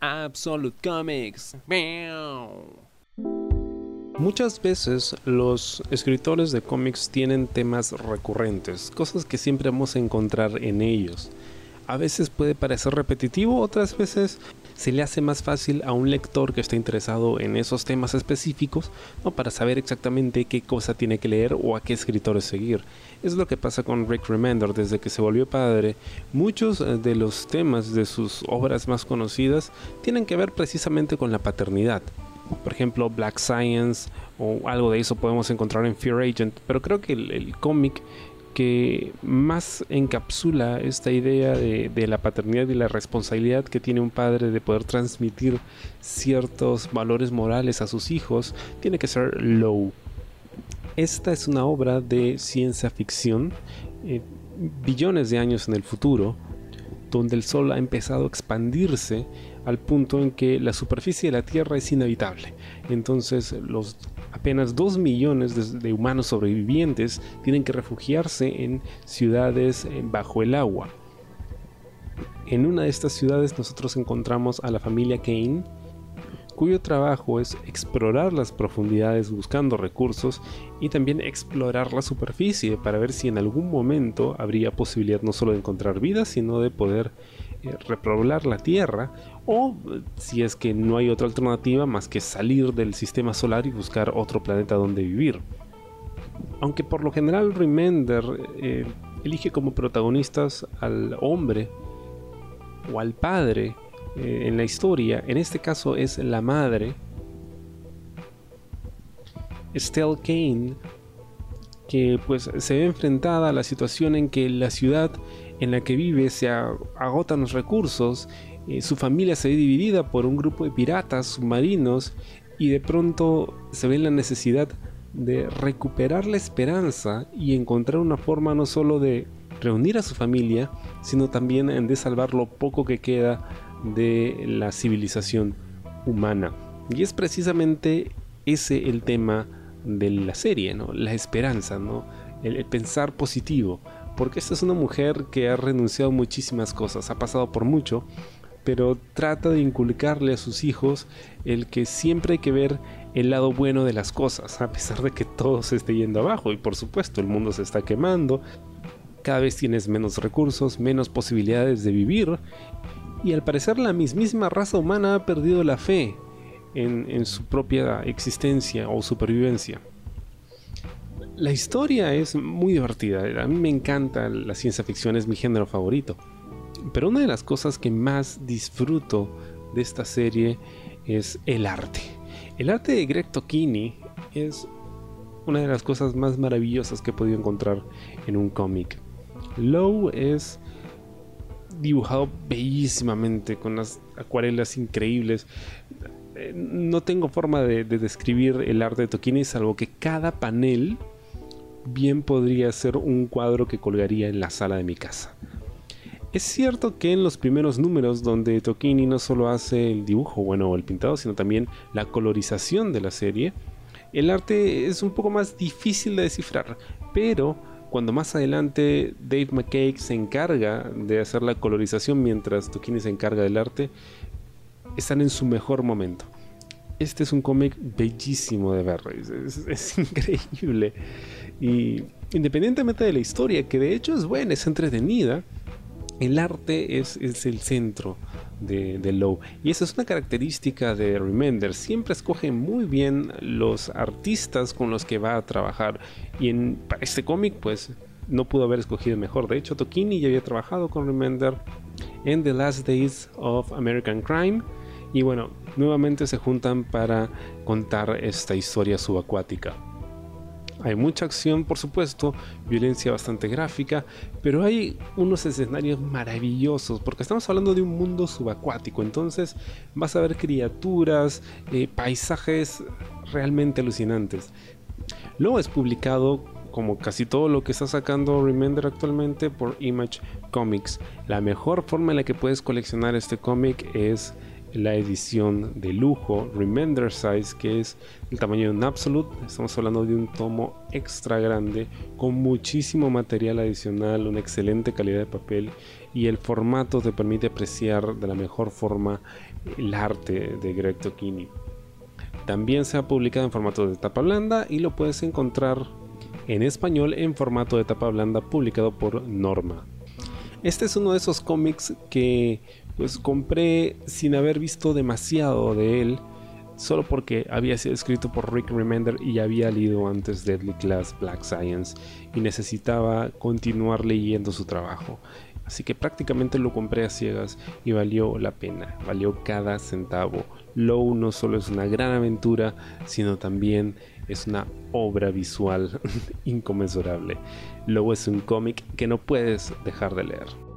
Absolute Comics. Muchas veces los escritores de cómics tienen temas recurrentes, cosas que siempre vamos a encontrar en ellos. A veces puede parecer repetitivo, otras veces se le hace más fácil a un lector que está interesado en esos temas específicos ¿no? para saber exactamente qué cosa tiene que leer o a qué escritores seguir. Es lo que pasa con Rick Remender desde que se volvió padre. Muchos eh, de los temas de sus obras más conocidas tienen que ver precisamente con la paternidad por ejemplo Black Science o algo de eso podemos encontrar en Fear Agent, pero creo que el, cómic que más encapsula esta idea de, la paternidad y la responsabilidad que tiene un padre de poder transmitir ciertos valores morales a sus hijos tiene que ser Low. Esta es una obra de ciencia ficción, eh, billones de años en el futuro, donde el Sol ha empezado a expandirse al punto en que la superficie de la Tierra es inhabitable. Entonces los apenas 2 millones de, humanos sobrevivientes tienen que refugiarse en ciudades eh, bajo el agua. En una de estas ciudades nosotros encontramos a la familia Kane, cuyo trabajo es explorar las profundidades buscando recursos y también explorar la superficie para ver si en algún momento habría posibilidad no solo de encontrar vida, sino de poder repoblar la Tierra o si es que no hay otra alternativa más que salir del sistema solar y buscar otro planeta donde vivir. Aunque por lo general Remender eh, elige como protagonistas al hombre o al padre eh, en la historia, en este caso es la madre, Estelle Kane, que pues se ve enfrentada a la situación en que la ciudad en la que vive se agotan los recursos, eh, su familia se ve dividida por un grupo de piratas submarinos y de pronto se ve la necesidad de recuperar la esperanza y encontrar una forma no solo de reunir a su familia, sino también de salvar lo poco que queda de la civilización humana. Y es precisamente ese el tema de la serie, ¿no? La esperanza, ¿no? El, pensar positivo. Porque esta es una mujer que ha renunciado a muchísimas cosas, ha pasado por mucho, pero trata de inculcarle a sus hijos el que siempre hay que ver el lado bueno de las cosas, a pesar de que todo se esté yendo abajo. Y por supuesto, el mundo se está quemando, cada vez tienes menos recursos, menos posibilidades de vivir y al parecer la mismísima raza humana ha perdido la fe en, su propia existencia o supervivencia. La historia es muy divertida, a mí me encanta la ciencia ficción, es mi género favorito. Pero una de las cosas que más disfruto de esta serie es el arte. El arte de Greg Tokini es una de las cosas más maravillosas que he podido encontrar en un cómic. Low es dibujado bellísimamente, con las acuarelas increíbles. Eh, no tengo forma de, describir el arte de Tokini, salvo que cada panel bien podría ser un cuadro que colgaría en la sala de mi casa. Es cierto que en los primeros números donde Tokini no solo hace el dibujo, bueno, el pintado, sino también la colorización de la serie, el arte es un poco más difícil de descifrar, pero cuando más adelante Dave McKay se encarga de hacer la colorización mientras Tokini se encarga del arte, están en su mejor momento. Este es un cómic bellísimo de ver, es, increíble. Y independientemente de la historia, que de hecho es buena, es entretenida, el arte es, es el centro de, de, Low. Y esa es una característica de Remender. Siempre escoge muy bien los artistas con los que va a trabajar. Y en este cómic, pues no pudo haber escogido mejor. De hecho, Tokini ya había trabajado con Remender en The Last Days of American Crime. Y bueno, nuevamente se juntan para contar esta historia subacuática. Hay mucha acción, por supuesto, violencia bastante gráfica, pero hay unos escenarios maravillosos, porque estamos hablando de un mundo subacuático, entonces vas a ver criaturas, eh, paisajes realmente alucinantes. Luego es publicado como casi todo lo que está sacando Remender actualmente por Image Comics. La mejor forma en la que puedes coleccionar este cómic es la edición de lujo Remender Size, que es el tamaño de un Absolute. Estamos hablando de un tomo extra grande con muchísimo material adicional, una excelente calidad de papel y el formato te permite apreciar de la mejor forma el arte de Greg Tokini. También se ha publicado en formato de tapa blanda y lo puedes encontrar en español en formato de tapa blanda publicado por Norma. Este es uno de esos cómics que pues compré sin haber visto demasiado de él, solo porque había sido escrito por Rick Remender y había leído antes Deadly Class Black Science y necesitaba continuar leyendo su trabajo. Así que prácticamente lo compré a ciegas y valió la pena, valió cada centavo. Low no solo es una gran aventura, sino también es una obra visual inconmensurable. Low es un cómic que no puedes dejar de leer.